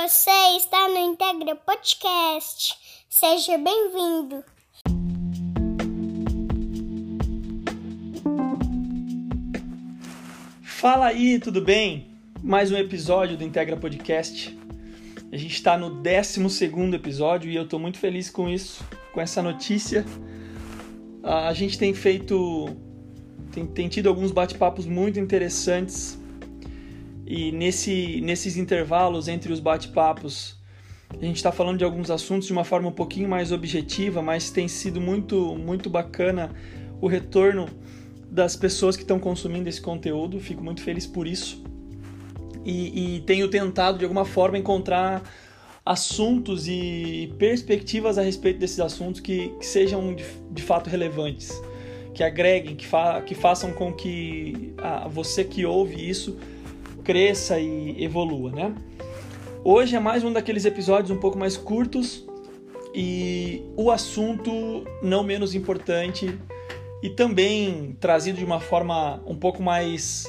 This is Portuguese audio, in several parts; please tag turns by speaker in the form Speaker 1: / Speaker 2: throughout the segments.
Speaker 1: Você está no Integra Podcast. Seja bem-vindo.
Speaker 2: Fala aí, tudo bem? Mais um episódio do Integra Podcast. A gente está no 12 episódio e eu estou muito feliz com isso, com essa notícia. A gente tem feito, tem, tem tido alguns bate-papos muito interessantes e nesse, nesses intervalos entre os bate-papos a gente está falando de alguns assuntos de uma forma um pouquinho mais objetiva, mas tem sido muito, muito bacana o retorno das pessoas que estão consumindo esse conteúdo. Fico muito feliz por isso. E, e tenho tentado de alguma forma encontrar assuntos e perspectivas a respeito desses assuntos que, que sejam de, de, fato relevantes, que agreguem, que, fa, que façam com que a, você que ouve isso cresça e evolua, né? Hoje é mais um daqueles episódios um pouco mais curtos e o assunto não menos importante e também trazido de uma forma um pouco mais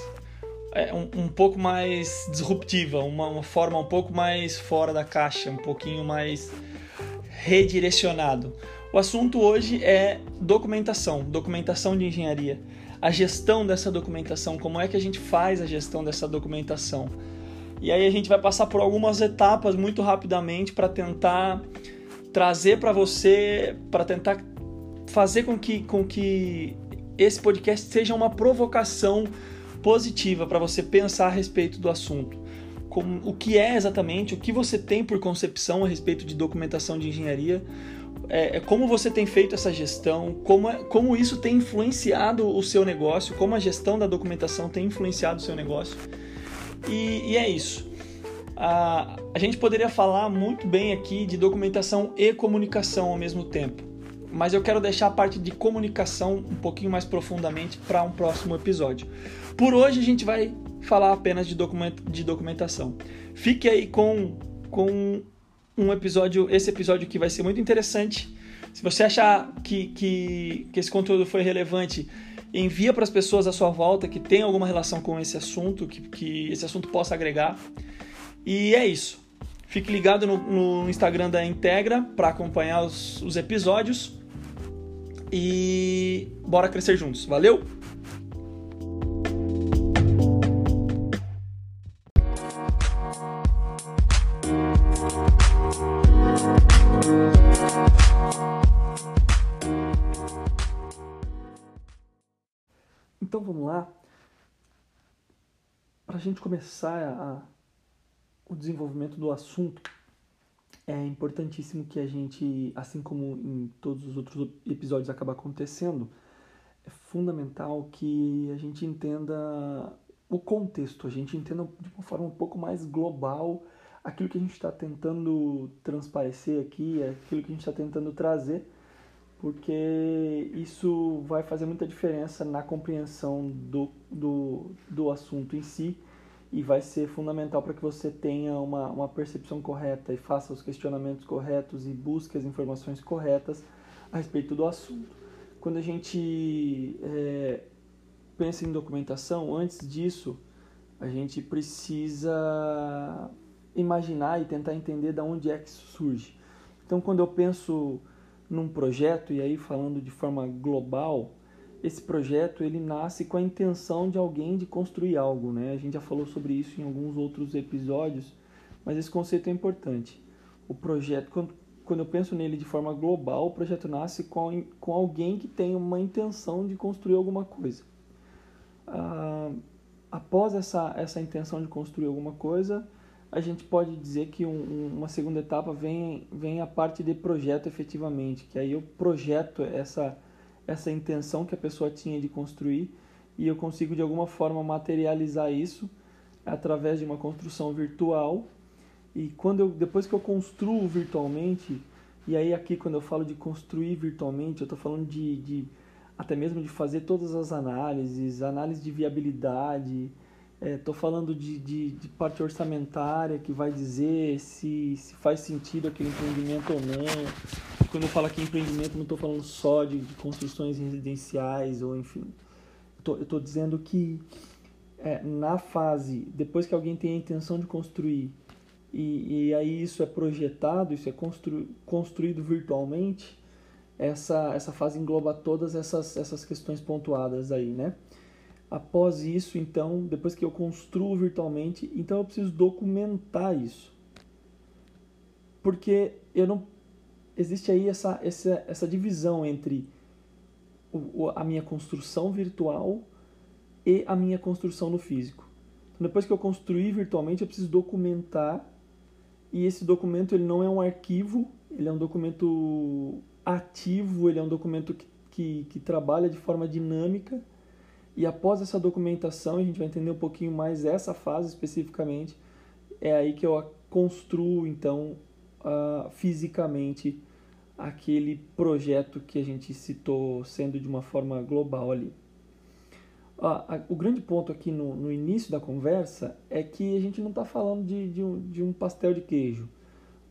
Speaker 2: é, um, um, pouco mais disruptiva, uma, uma, forma um pouco mais fora da caixa, um pouquinho mais redirecionado. O assunto hoje é documentação, documentação de engenharia a gestão dessa documentação, como é que a gente faz a gestão dessa documentação. E aí a gente vai passar por algumas etapas muito rapidamente para tentar trazer para você, para tentar fazer com que, com que esse podcast seja uma provocação positiva para você pensar a respeito do assunto. Como, o que é exatamente, o que você tem por concepção a respeito de documentação de engenharia, é, é, como você tem feito essa gestão, como, é, como isso tem influenciado o seu negócio, como a gestão da documentação tem influenciado o seu negócio. E, e é isso. A, a gente poderia falar muito bem aqui de documentação e comunicação ao mesmo tempo, mas eu quero deixar a parte de comunicação um pouquinho mais profundamente para um próximo episódio. Por hoje a gente vai falar apenas de, document, de documentação. Fique aí com, com um episódio, esse episódio aqui vai ser muito interessante. Se você achar que, que, que esse conteúdo foi relevante, envia para as pessoas à sua volta que tem alguma relação com esse assunto, que, que esse assunto possa agregar. E é isso. Fique ligado no, no Instagram da Integra para acompanhar os, os episódios. E bora crescer juntos. Valeu! Vamos lá. Para a gente começar a, o desenvolvimento do assunto, é importantíssimo que a gente, assim como em todos os outros episódios acaba acontecendo, é fundamental que a gente entenda o contexto, a gente entenda de uma forma um pouco mais global aquilo que a gente está tentando transparecer aqui, aquilo que a gente está tentando trazer porque isso vai fazer muita diferença na compreensão do, do, do assunto em si e vai ser fundamental para que você tenha uma, uma percepção correta e faça os questionamentos corretos e busque as informações corretas a respeito do assunto. Quando a gente é, pensa em documentação, antes disso, a gente precisa imaginar e tentar entender de onde é que isso surge. Então, quando eu penso num projeto, e aí falando de forma global, esse projeto ele nasce com a intenção de alguém de construir algo, né? A gente já falou sobre isso em alguns outros episódios, mas esse conceito é importante. O projeto, quando, quando eu penso nele de forma global, o projeto nasce com, com alguém que tem uma intenção de construir alguma coisa. Ah, após essa, essa intenção de construir alguma coisa, a gente pode dizer que um, uma segunda etapa vem, vem a parte de projeto efetivamente, que aí eu projeto essa, essa intenção que a pessoa tinha de construir e eu consigo de alguma forma materializar isso através de uma construção virtual. E quando eu, depois que eu construo virtualmente, e aí aqui quando eu falo de construir virtualmente, eu estou falando de, de até mesmo de fazer todas as análises, análise de viabilidade, Estou é, falando de, de, de, parte orçamentária que vai dizer se, se faz sentido aquele empreendimento ou não. Quando eu falo aqui empreendimento, não estou falando só de, de, construções residenciais ou enfim. Eu estou dizendo que é, na fase, depois que alguém tem a intenção de construir e, e aí isso é projetado, isso é constru, construído virtualmente, essa, essa fase engloba todas essas, essas questões pontuadas aí, né? Após isso, então, depois que eu construo virtualmente, então eu preciso documentar isso. Porque eu não existe aí essa, essa, essa divisão entre o, a minha construção virtual e a minha construção no físico. Então, depois que eu construí virtualmente, eu preciso documentar e esse documento ele não é um arquivo, ele é um documento ativo, ele é um documento que, que, que trabalha de forma dinâmica. E após essa documentação, a gente vai entender um pouquinho mais essa fase especificamente. É aí que eu construo, então, uh, fisicamente aquele projeto que a gente citou sendo de uma forma global ali. Ah, o grande ponto aqui no, no, início da conversa é que a gente não está falando de, de, um, de, um, pastel de queijo.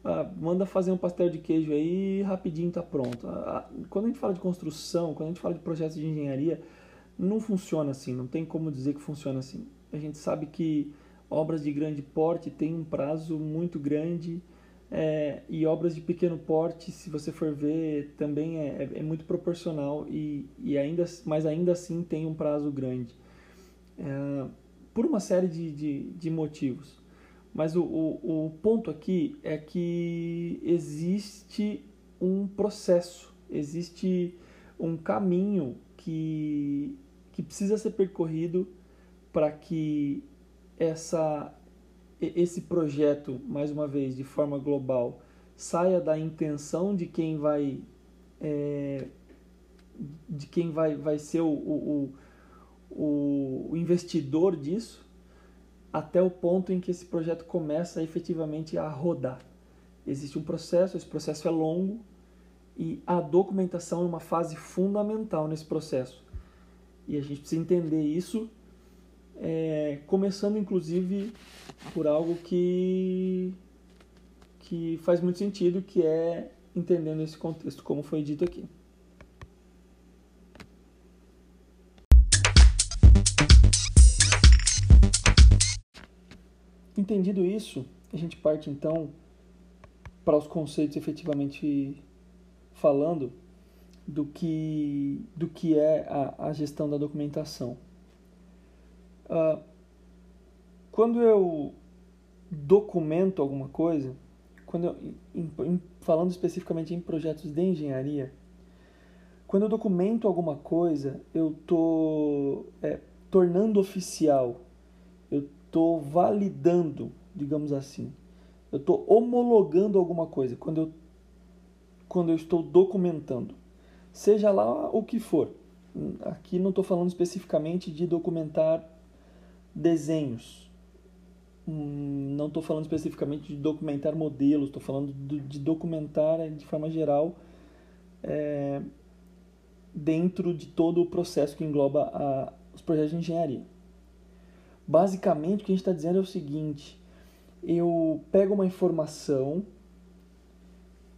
Speaker 2: Ah, manda fazer um pastel de queijo aí rapidinho está pronto. Ah, quando a gente fala de construção, quando a gente fala de projetos de engenharia, não funciona assim, não tem como dizer que funciona assim. A gente sabe que obras de grande porte têm um prazo muito grande é, e obras de pequeno porte, se você for ver, também é, é, é muito proporcional e, e ainda, mas ainda assim tem um prazo grande. É, por uma série de, de, de motivos. Mas o, o, o, ponto aqui é que existe um processo, existe um caminho que, que precisa ser percorrido para que essa esse projeto, mais uma vez, de forma global, saia da intenção de quem vai é, de quem vai, vai ser o, o, o, o investidor disso, até o ponto em que esse projeto começa efetivamente a rodar. Existe um processo, esse processo é longo e a documentação é uma fase fundamental nesse processo. E a gente precisa entender isso é, começando inclusive por algo que, que faz muito sentido, que é entendendo esse contexto, como foi dito aqui. Entendido isso, a gente parte então para os conceitos efetivamente falando do que, do que é a, a gestão da documentação. Uh, quando eu documento alguma coisa, quando eu, em, em, falando especificamente em projetos de engenharia, quando eu documento alguma coisa, eu estou é, tornando oficial, eu estou validando, digamos assim, eu estou homologando alguma coisa quando eu, quando eu estou documentando, seja lá o que for. Aqui não estou falando especificamente de documentar desenhos. Hum, não estou falando especificamente de documentar modelos, estou falando de documentar de forma geral é, dentro de todo o processo que engloba a, os projetos de engenharia. Basicamente, o que a gente está dizendo é o seguinte: eu pego uma informação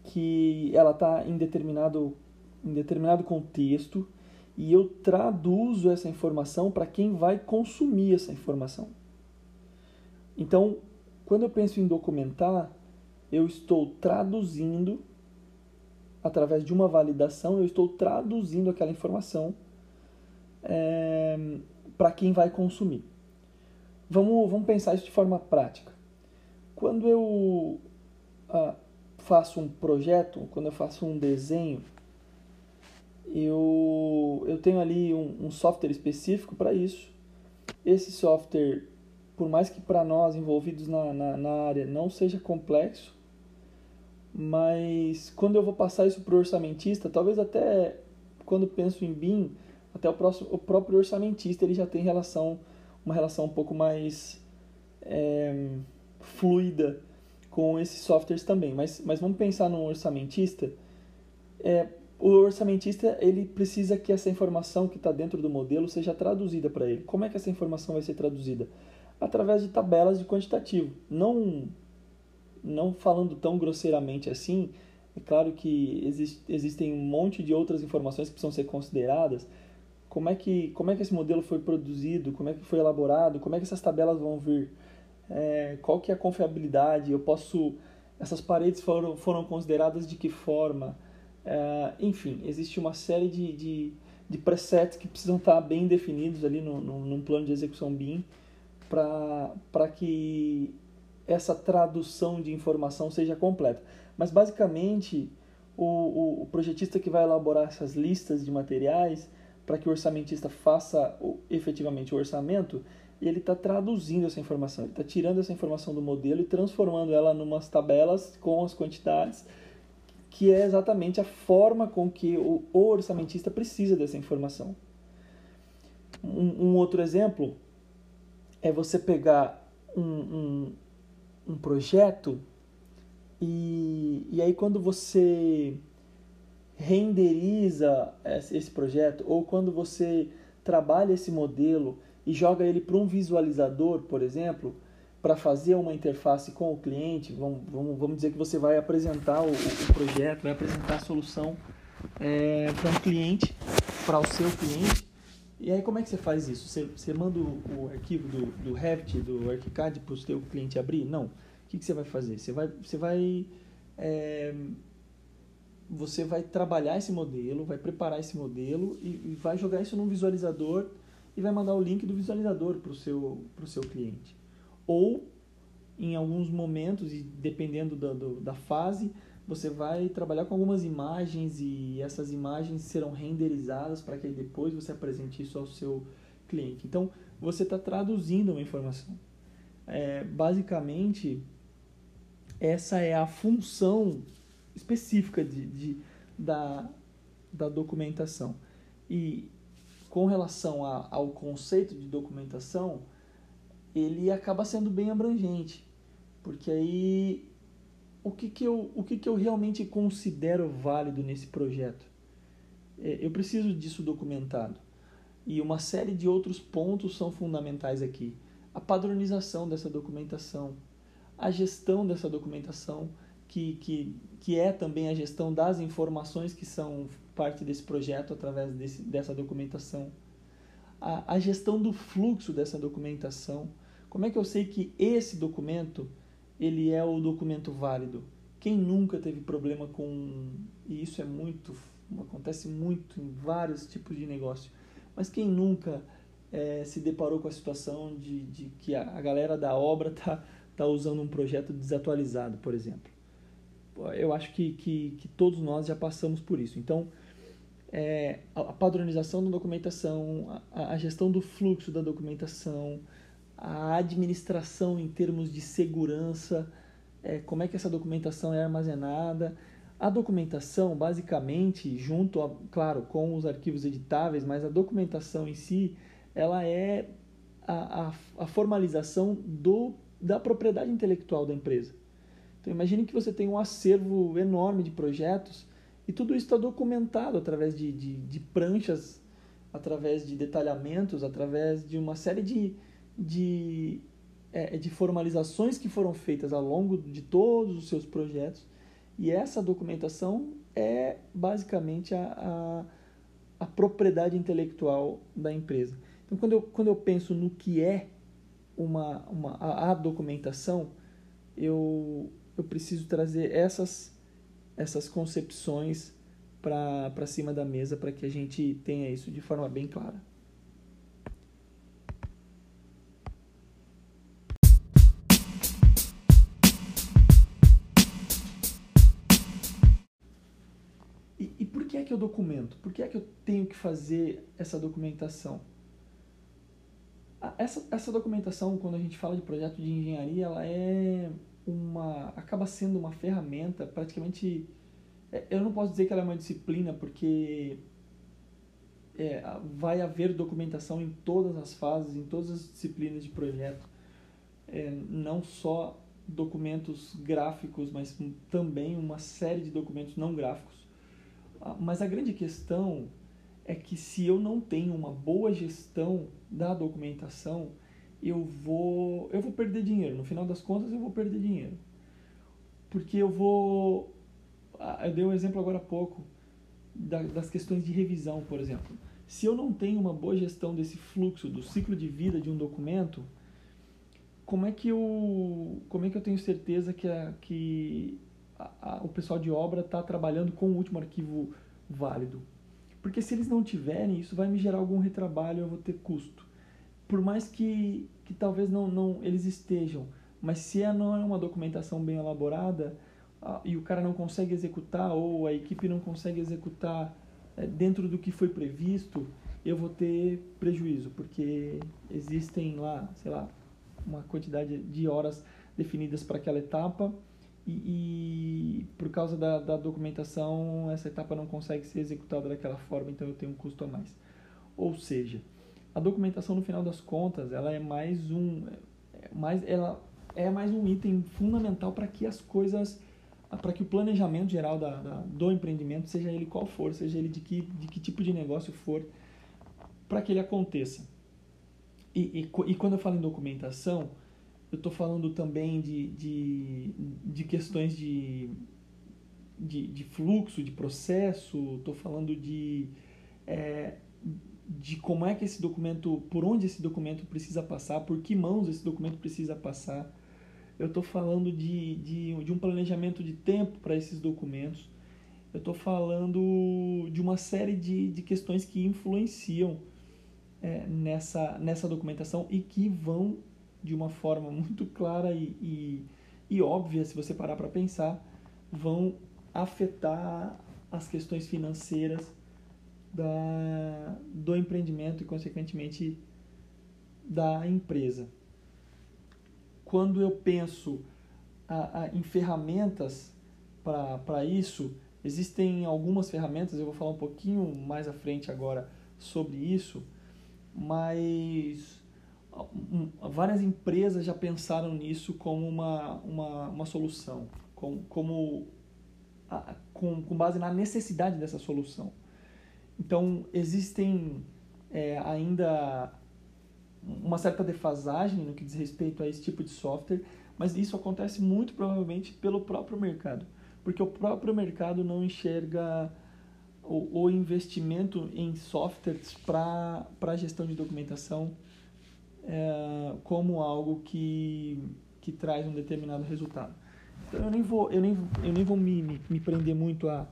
Speaker 2: que ela está em determinado, em determinado contexto e eu traduzo essa informação para quem vai consumir essa informação. Então, quando eu penso em documentar, eu estou traduzindo, através de uma validação, eu estou traduzindo aquela informação é, para quem vai consumir. Vamos, vamos pensar isso de forma prática. Quando eu ah, faço um projeto, quando eu faço um desenho, eu, eu tenho ali um, um software específico para isso. Esse software, por mais que para nós envolvidos na, na, na, área não seja complexo, mas quando eu vou passar isso para o orçamentista, talvez até quando penso em BIM, até o, próximo, o próprio orçamentista ele já tem relação, uma relação um pouco mais é, fluida com esses softwares também. Mas, mas vamos pensar no orçamentista. É, o orçamentista ele precisa que essa informação que está dentro do modelo seja traduzida para ele. Como é que essa informação vai ser traduzida? Através de tabelas de quantitativo. Não, não falando tão grosseiramente assim, é claro que existe, existem um monte de outras informações que precisam ser consideradas. Como é que, como é que esse modelo foi produzido? Como é que foi elaborado? Como é que essas tabelas vão vir É, qual que é a confiabilidade? Eu posso... Essas paredes foram, foram consideradas de que forma? É, enfim, existe uma série de, de, de, presets que precisam estar bem definidos ali no, no, num plano de execução BIM para que essa tradução de informação seja completa. Mas basicamente, o, o, o projetista que vai elaborar essas listas de materiais para que o orçamentista faça o, efetivamente o orçamento, ele está traduzindo essa informação, ele está tirando essa informação do modelo e transformando ela em umas tabelas com as quantidades, que é exatamente a forma com que o, orçamentista precisa dessa informação. Um, um, outro exemplo é você pegar um, um, um projeto e, e aí quando você renderiza esse projeto ou quando você trabalha esse modelo e joga ele para um visualizador, por exemplo, para fazer uma interface com o cliente, vamos, vamos, vamos dizer que você vai apresentar o, o projeto, vai apresentar a solução é, para um cliente, para o seu cliente, e aí como é que você faz isso? Você, você manda o, o arquivo do, do Revit, do ArchiCAD para o seu cliente abrir? Não. O que, que você vai fazer? Você vai, você vai é, você vai trabalhar esse modelo, vai preparar esse modelo e, e, vai jogar isso num visualizador e vai mandar o link do visualizador para o seu, seu cliente. Ou, em alguns momentos, e dependendo da, do, da fase, você vai trabalhar com algumas imagens e essas imagens serão renderizadas para que depois você apresente isso ao seu cliente. Então, você está traduzindo uma informação. É, basicamente, essa é a função específica de, de, da, da documentação. E com relação a, ao conceito de documentação, ele acaba sendo bem abrangente, porque aí o que, que, eu, o que, que eu realmente considero válido nesse projeto? É, eu preciso disso documentado. E uma série de outros pontos são fundamentais aqui. A padronização dessa documentação, a gestão dessa documentação, que, que, que é também a gestão das informações que são parte desse projeto através desse, dessa documentação. A, a gestão do fluxo dessa documentação. Como é que eu sei que esse documento ele é o documento válido? Quem nunca teve problema com e isso é muito acontece muito em vários tipos de negócio. Mas quem nunca é, se deparou com a situação de, de que a, galera da obra está tá usando um projeto desatualizado, por exemplo? eu acho que, que, que todos nós já passamos por isso. Então, é, a padronização da documentação, a, a, gestão do fluxo da documentação, a administração em termos de segurança, é, como é que essa documentação é armazenada. A documentação, basicamente, junto, a, claro, com os arquivos editáveis, mas a documentação em si, ela é a, a, a formalização do, da propriedade intelectual da empresa. Então imagine que você tem um acervo enorme de projetos e tudo isso está documentado através de, de, de, pranchas, através de detalhamentos, através de uma série de, de, é, de formalizações que foram feitas ao longo de todos os seus projetos. E essa documentação é basicamente a, a, a propriedade intelectual da empresa. Então, quando eu, quando eu penso no que é uma, uma, a, a documentação, eu, eu preciso trazer essas, essas concepções para cima da mesa para que a gente tenha isso de forma bem clara. Que eu documento? Por que é que eu tenho que fazer essa documentação? Essa, essa documentação, quando a gente fala de projeto de engenharia, ela é uma acaba sendo uma ferramenta praticamente é, eu não posso dizer que ela é uma disciplina porque é, vai haver documentação em todas as fases, em todas as disciplinas de projeto, é, não só documentos gráficos, mas também uma série de documentos não gráficos. Mas a grande questão é que se eu não tenho uma boa gestão da documentação, eu vou eu vou perder dinheiro. No final das contas, eu vou perder dinheiro. Porque eu vou eu dei um exemplo agora há pouco das questões de revisão, por exemplo. Se eu não tenho uma boa gestão desse fluxo, do ciclo de vida de um documento, como é que eu, como é que eu tenho certeza que, a, que a, a, o pessoal de obra está trabalhando com o último arquivo válido? Porque se eles não tiverem, isso vai me gerar algum retrabalho, eu vou ter custo. Por mais que, que talvez não, não eles estejam, mas se é, não é uma documentação bem elaborada e o cara não consegue executar ou a equipe não consegue executar é, dentro do que foi previsto, eu vou ter prejuízo, porque existem lá, sei lá, uma quantidade de horas definidas para aquela etapa e, e por causa da, da, documentação essa etapa não consegue ser executada daquela forma, então eu tenho um custo a mais. Ou seja, a documentação no final das contas ela é mais um, é mais, ela é mais um item fundamental para que as coisas para que o planejamento geral da, da, do empreendimento, seja ele qual for, seja ele de que, de que tipo de negócio for, para que ele aconteça. E, e, e, quando eu falo em documentação, eu estou falando também de, de, de questões de, de, de, fluxo, de processo, estou falando de, é, de como é que esse documento, por onde esse documento precisa passar, por que mãos esse documento precisa passar. Eu estou falando de, de, de um planejamento de tempo para esses documentos. Eu estou falando de uma série de, de questões que influenciam é, nessa, nessa documentação e que vão, de uma forma muito clara e, e, e óbvia, se você parar para pensar, vão afetar as questões financeiras da, do empreendimento e, consequentemente, da empresa. Quando eu penso a, a, em ferramentas para isso, existem algumas ferramentas, eu vou falar um pouquinho mais à frente agora sobre isso, mas várias empresas já pensaram nisso como uma, uma, uma solução, como, como a, com, com base na necessidade dessa solução. Então, existem é, ainda uma certa defasagem no que diz respeito a esse tipo de software, mas isso acontece muito provavelmente pelo próprio mercado, porque o próprio mercado não enxerga o, o investimento em softwares para gestão de documentação é, como algo que, que traz um determinado resultado. Então eu nem vou, eu nem, eu nem vou me, me, me prender muito a,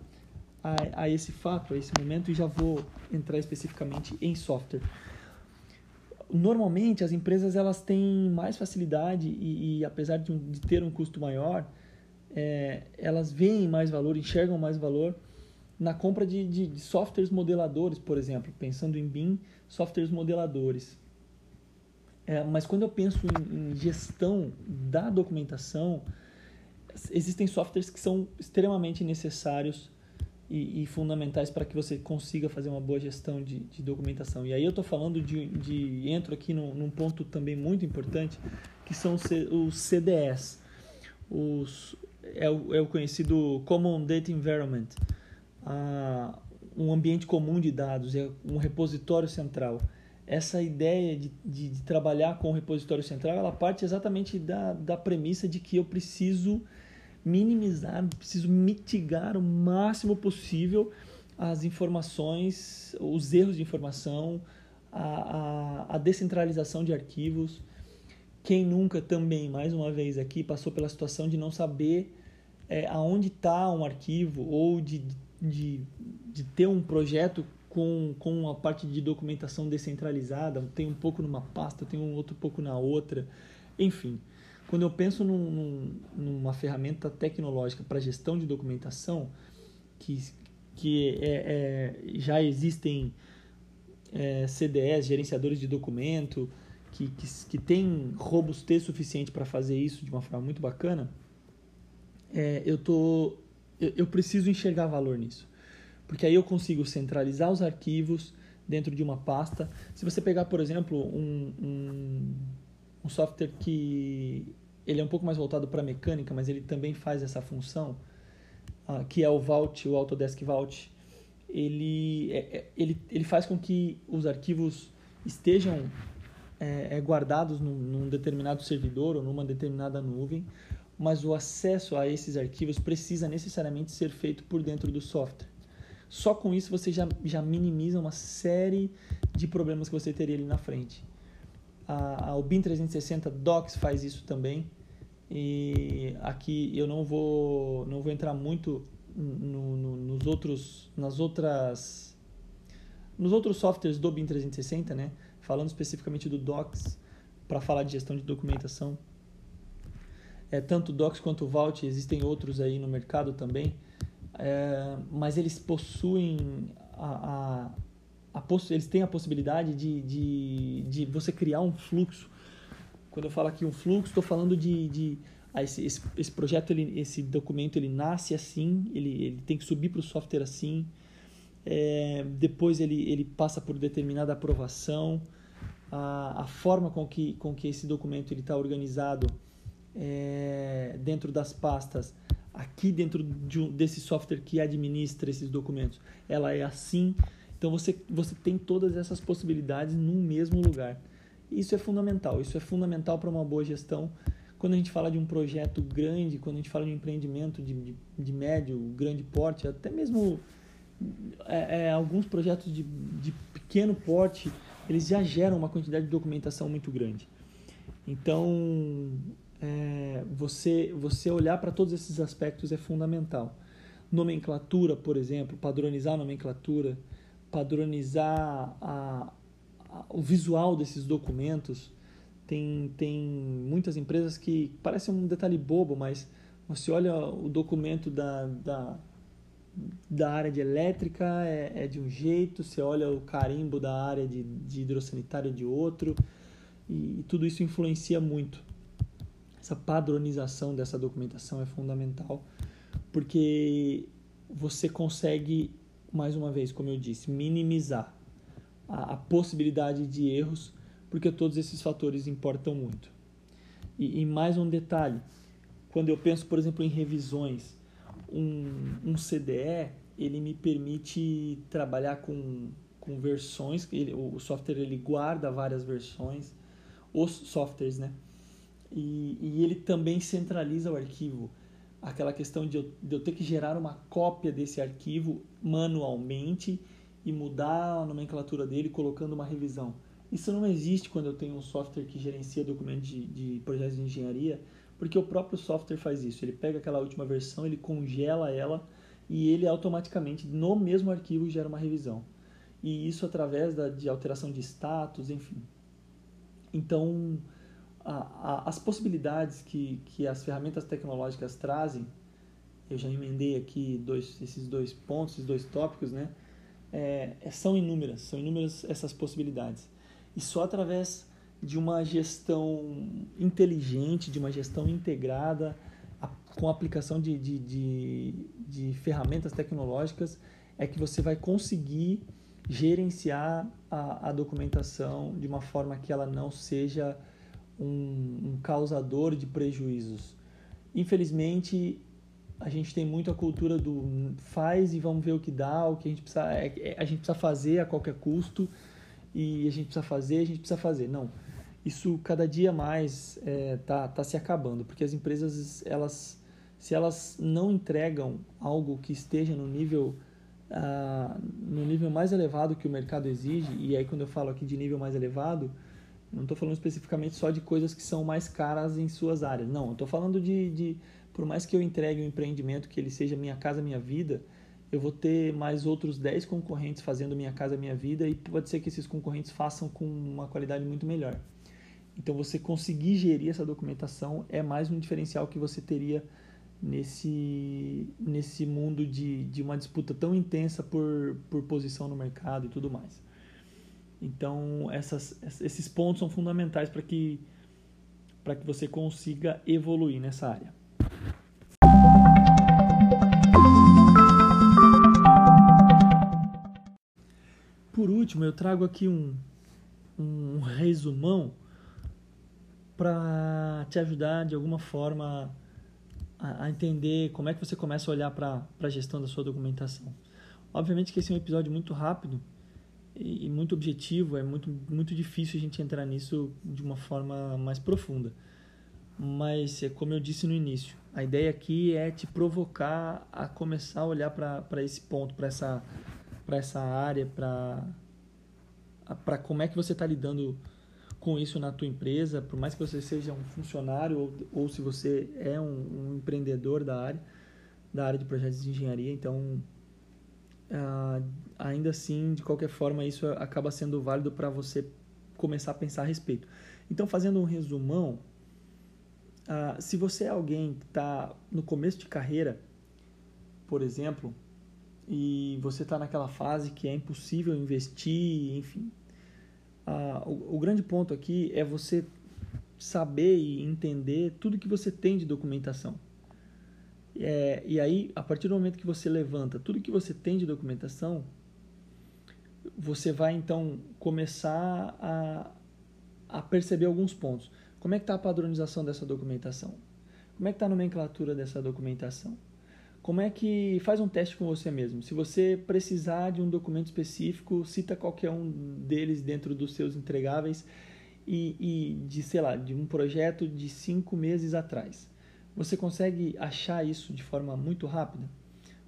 Speaker 2: a, a esse fato, a esse momento, e já vou entrar especificamente em software. Normalmente as empresas elas têm mais facilidade e, e apesar de, um, de, ter um custo maior, é, elas veem mais valor, enxergam mais valor na compra de, de, de, softwares modeladores, por exemplo, pensando em BIM, softwares modeladores. É, mas quando eu penso em, em, gestão da documentação, existem softwares que são extremamente necessários e, e fundamentais para que você consiga fazer uma boa gestão de, de documentação. E aí eu estou falando de, de, entro aqui num, num, ponto também muito importante, que são os CDS, os, é, o, é o conhecido Common Data Environment, um ambiente comum de dados, é um repositório central. Essa ideia de, de, de, trabalhar com o repositório central, ela parte exatamente da, da premissa de que eu preciso minimizar, preciso mitigar o máximo possível as informações, os erros de informação, a, a, a descentralização de arquivos. Quem nunca também, mais uma vez aqui, passou pela situação de não saber é, aonde está um arquivo ou de, de, de ter um projeto com, com a parte de documentação descentralizada, tem um pouco numa pasta, tem um outro pouco na outra, enfim. Quando eu penso num, num, numa ferramenta tecnológica para gestão de documentação, que, que é, é, já existem é, CDS, gerenciadores de documento, que, que, que tem robustez suficiente para fazer isso de uma forma muito bacana, é, eu tô eu, eu preciso enxergar valor nisso. Porque aí eu consigo centralizar os arquivos dentro de uma pasta. Se você pegar, por exemplo, um, um, um software que ele é um pouco mais voltado para mecânica, mas ele também faz essa função, uh, que é o Vault, o Autodesk Vault, ele, é, é, ele, ele faz com que os arquivos estejam é, é guardados num, num determinado servidor ou numa determinada nuvem, mas o acesso a esses arquivos precisa necessariamente ser feito por dentro do software. Só com isso você já, já minimiza uma série de problemas que você teria ali na frente. A, a, o BIM 360 Docs faz isso também. E aqui eu não vou, não vou entrar muito no, no, nos outros, nas outras, nos outros softwares do BIM 360, né? Falando especificamente do Docs para falar de gestão de documentação. É, tanto Docs quanto Vault, existem outros aí no mercado também, é, mas eles possuem a, a, a eles têm a possibilidade de, de, de você criar um fluxo. Quando eu falo aqui um fluxo, estou falando de, de ah, esse, esse, esse, projeto, ele, esse documento, ele nasce assim, ele, ele tem que subir para o software assim, é, depois ele, ele passa por determinada aprovação, a, a forma com que, com que esse documento está organizado é, dentro das pastas, aqui dentro de um, desse software que administra esses documentos, ela é assim. Então você, você tem todas essas possibilidades num mesmo lugar. Isso é fundamental, isso é fundamental para uma boa gestão. Quando a gente fala de um projeto grande, quando a gente fala de um empreendimento de, de, de médio, grande porte, até mesmo é, é, alguns projetos de, de pequeno porte, eles já geram uma quantidade de documentação muito grande. Então, é, você, você olhar para todos esses aspectos é fundamental. Nomenclatura, por exemplo, padronizar a nomenclatura, padronizar a, a, o visual desses documentos. Tem, tem muitas empresas que parece um detalhe bobo, mas você olha o documento da, da, da área de elétrica é, é, de um jeito, você olha o carimbo da área de, de hidrossanitária de outro, e, e tudo isso influencia muito. Essa padronização dessa documentação é fundamental, porque você consegue, mais uma vez, como eu disse, minimizar a, a possibilidade de erros, porque todos esses fatores importam muito. E, e mais um detalhe, quando eu penso, por exemplo, em revisões, um, um CDE ele me permite trabalhar com, com versões, ele, o software ele guarda várias versões, os softwares, né? E, e ele também centraliza o arquivo. Aquela questão de eu, de eu ter que gerar uma cópia desse arquivo manualmente e mudar a nomenclatura dele colocando uma revisão. Isso não existe quando eu tenho um software que gerencia documentos de, de projetos de engenharia, porque o próprio software faz isso. Ele pega aquela última versão, ele congela ela e ele automaticamente, no mesmo arquivo, gera uma revisão. E isso através da, de alteração de status, enfim. Então, a, a, as possibilidades que, que as ferramentas tecnológicas trazem, eu já emendei aqui dois, esses dois pontos, esses dois tópicos, né? É, são inúmeras, são inúmeras essas possibilidades. E só através de uma gestão inteligente, de uma gestão integrada, a, com aplicação de, de, de, de, ferramentas tecnológicas, é que você vai conseguir gerenciar a, a documentação de uma forma que ela não seja um, um causador de prejuízos. Infelizmente, a gente tem muito a cultura do faz e vamos ver o que dá, o que a gente precisa, é, é, a gente precisa fazer a qualquer custo e a gente precisa fazer, a gente precisa fazer. Não, isso cada dia mais é, tá, tá se acabando, porque as empresas, elas, se elas não entregam algo que esteja no nível, ah, no nível mais elevado que o mercado exige, e aí quando eu falo aqui de nível mais elevado, não estou falando especificamente só de coisas que são mais caras em suas áreas, não, estou falando de, de, por mais que eu entregue um empreendimento que ele seja minha casa, minha vida, eu vou ter mais outros 10 concorrentes fazendo minha casa, minha vida, e pode ser que esses concorrentes façam com uma qualidade muito melhor. Então, você conseguir gerir essa documentação é mais um diferencial que você teria nesse, nesse mundo de, de uma disputa tão intensa por, por posição no mercado e tudo mais. Então, essas, esses pontos são fundamentais para que, que você consiga evoluir nessa área. Por último, eu trago aqui um, um resumão para te ajudar de alguma forma a, a, entender como é que você começa a olhar para a gestão da sua documentação. Obviamente que esse é um episódio muito rápido e, muito objetivo, é muito, muito difícil a gente entrar nisso de uma forma mais profunda. Mas, é como eu disse no início, a ideia aqui é te provocar a começar a olhar para esse ponto, para essa, essa área, para como é que você está lidando com isso na tua empresa, por mais que você seja um funcionário ou, ou se você é um, um, empreendedor da área, da área de projetos de engenharia, então ah, ainda assim, de qualquer forma, isso acaba sendo válido para você começar a pensar a respeito. Então, fazendo um resumão, ah, se você é alguém que está no começo de carreira, por exemplo, e você está naquela fase que é impossível investir, enfim, ah, o, o grande ponto aqui é você saber e entender tudo que você tem de documentação. É, e aí, a partir do momento que você levanta tudo que você tem de documentação, você vai então começar a, a perceber alguns pontos. Como é que está a padronização dessa documentação? Como é que está a nomenclatura dessa documentação? Como é que faz um teste com você mesmo? Se você precisar de um documento específico, cita qualquer um deles dentro dos seus entregáveis e, e de sei lá de um projeto de cinco meses atrás. Você consegue achar isso de forma muito rápida?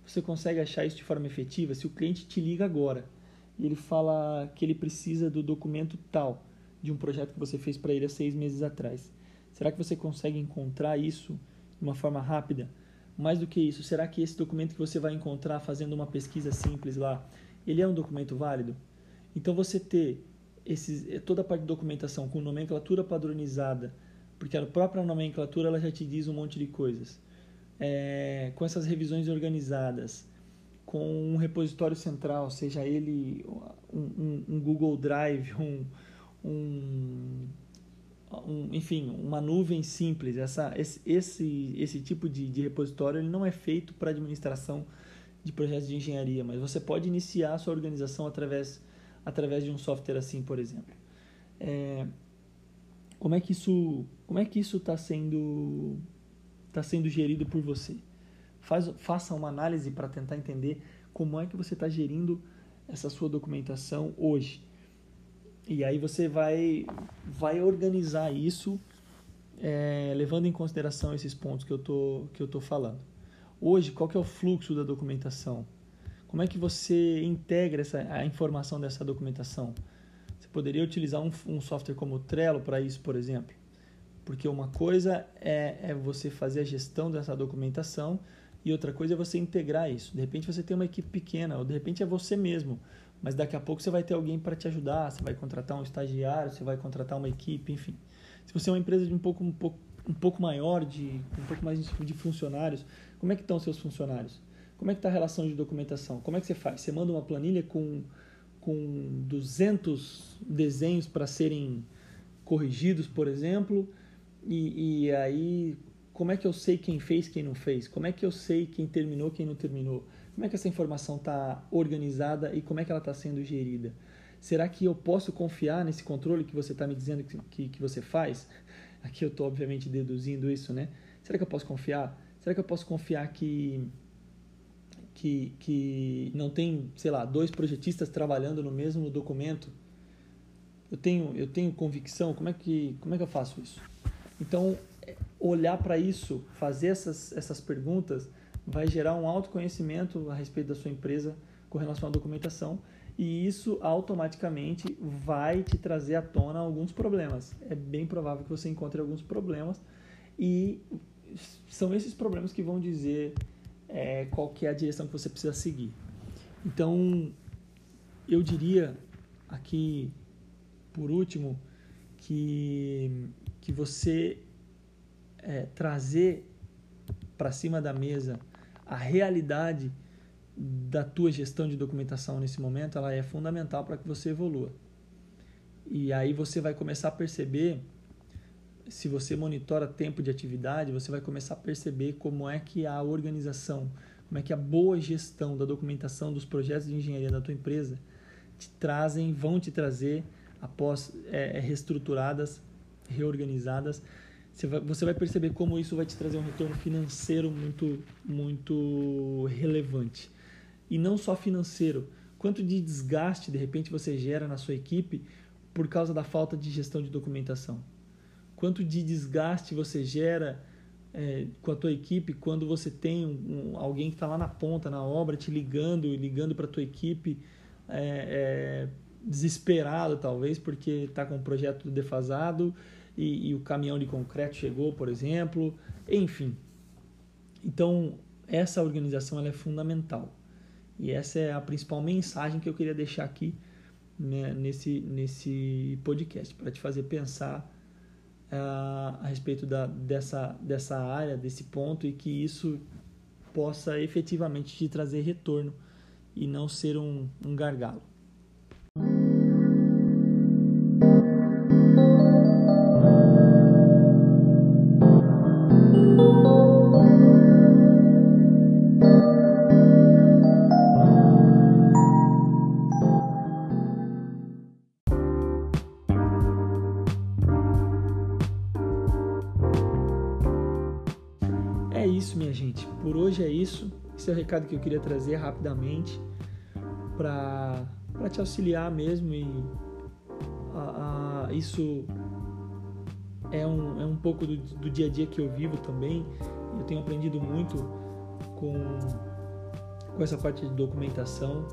Speaker 2: Você consegue achar isso de forma efetiva? Se o cliente te liga agora e ele fala que ele precisa do documento tal de um projeto que você fez para ele há seis meses atrás, será que você consegue encontrar isso de uma forma rápida? Mais do que isso, será que esse documento que você vai encontrar fazendo uma pesquisa simples lá, ele é um documento válido? Então você ter esses, toda a parte de documentação com nomenclatura padronizada, porque a própria nomenclatura ela já te diz um monte de coisas, é, com essas revisões organizadas, com um repositório central, seja ele um, um, um Google Drive, um, um enfim, uma nuvem simples. Essa, esse, esse, esse tipo de, de repositório ele não é feito para administração de projetos de engenharia, mas você pode iniciar a sua organização através, através de um software assim, por exemplo. É, como é que isso como é que isso está sendo está sendo gerido por você? Faz, faça uma análise para tentar entender como é que você está gerindo essa sua documentação hoje. E aí você vai, vai organizar isso é, levando em consideração esses pontos que eu tô, que eu tô falando. Hoje, qual que é o fluxo da documentação? Como é que você integra essa, a informação dessa documentação? Você poderia utilizar um, um software como o Trello para isso, por exemplo. Porque uma coisa é, é você fazer a gestão dessa documentação e outra coisa é você integrar isso. De repente você tem uma equipe pequena, ou de repente é você mesmo mas daqui a pouco você vai ter alguém para te ajudar, você vai contratar um estagiário, você vai contratar uma equipe, enfim. Se você é uma empresa de um pouco, um pouco, um pouco maior, de um pouco mais de funcionários, como é que estão os seus funcionários? Como é que está a relação de documentação? Como é que você faz? Você manda uma planilha com, com 200 desenhos para serem corrigidos, por exemplo, e, e aí como é que eu sei quem fez, quem não fez? Como é que eu sei quem terminou, quem não terminou? Como é que essa informação está organizada e como é que ela está sendo gerida? Será que eu posso confiar nesse controle que você está me dizendo que, que, que, você faz? Aqui eu estou, obviamente, deduzindo isso, né? Será que eu posso confiar? Será que eu posso confiar que, que, que não tem, sei lá, dois projetistas trabalhando no mesmo documento? Eu tenho, eu tenho convicção, como é que, como é que eu faço isso? Então, olhar para isso, fazer essas, essas perguntas, vai gerar um autoconhecimento a respeito da sua empresa com relação à documentação e isso automaticamente vai te trazer à tona alguns problemas. É bem provável que você encontre alguns problemas e são esses problemas que vão dizer é, qual que é a direção que você precisa seguir. Então, eu diria aqui, por último, que, que você é, trazer para cima da mesa a realidade da tua gestão de documentação nesse momento, ela é fundamental para que você evolua. E aí você vai começar a perceber, se você monitora tempo de atividade, você vai começar a perceber como é que a organização, como é que a boa gestão da documentação dos projetos de engenharia da tua empresa te trazem, vão te trazer após é, reestruturadas, reorganizadas, você vai, você vai perceber como isso vai te trazer um retorno financeiro muito, muito relevante. E não só financeiro, quanto de desgaste de repente você gera na sua equipe por causa da falta de gestão de documentação. Quanto de desgaste você gera é, com a tua equipe quando você tem um, um, alguém que está lá na ponta, na obra, te ligando, ligando para a tua equipe, é, é, desesperado talvez porque está com um projeto defasado e, e, o caminhão de concreto chegou, por exemplo, enfim. Então essa organização ela é fundamental e essa é a principal mensagem que eu queria deixar aqui né, nesse nesse podcast para te fazer pensar a respeito da, dessa dessa área, desse ponto e que isso possa efetivamente te trazer retorno e não ser um, um gargalo. É o recado que eu queria trazer rapidamente para te auxiliar mesmo e a, a, isso é um, é um pouco do, do dia a dia que eu vivo também. Eu tenho aprendido muito com, com essa parte de documentação.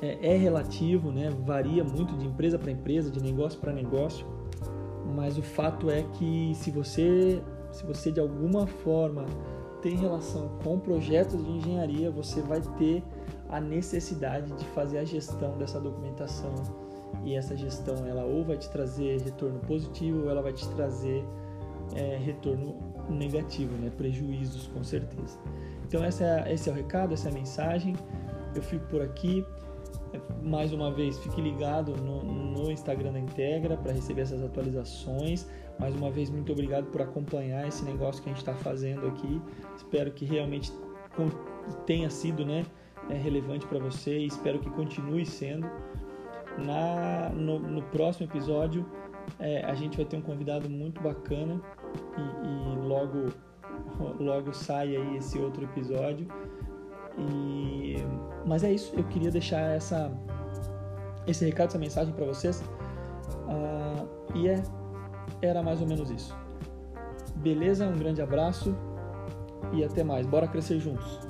Speaker 2: É, é relativo, né? varia muito de empresa para empresa, de negócio para negócio, mas o fato é que se você, se você de alguma forma tem relação com projetos de engenharia, você vai ter a necessidade de fazer a gestão dessa documentação. E essa gestão, ela ou vai te trazer retorno positivo ou ela vai te trazer é, retorno negativo, né? prejuízos com certeza. Então essa é, esse é o recado, essa é a mensagem. Eu fico por aqui. Mais uma vez, fique ligado no, no Instagram da Integra para receber essas atualizações. Mais uma vez, muito obrigado por acompanhar esse negócio que a gente está fazendo aqui. Espero que realmente tenha sido né, é, relevante para você e espero que continue sendo. Na, no, no próximo episódio, é, a gente vai ter um convidado muito bacana e, e logo, logo sai aí esse outro episódio. E, mas é isso, eu queria deixar essa, esse recado, essa mensagem para vocês. Uh, e é era mais ou menos isso. Beleza? Um grande abraço e até mais. Bora crescer juntos.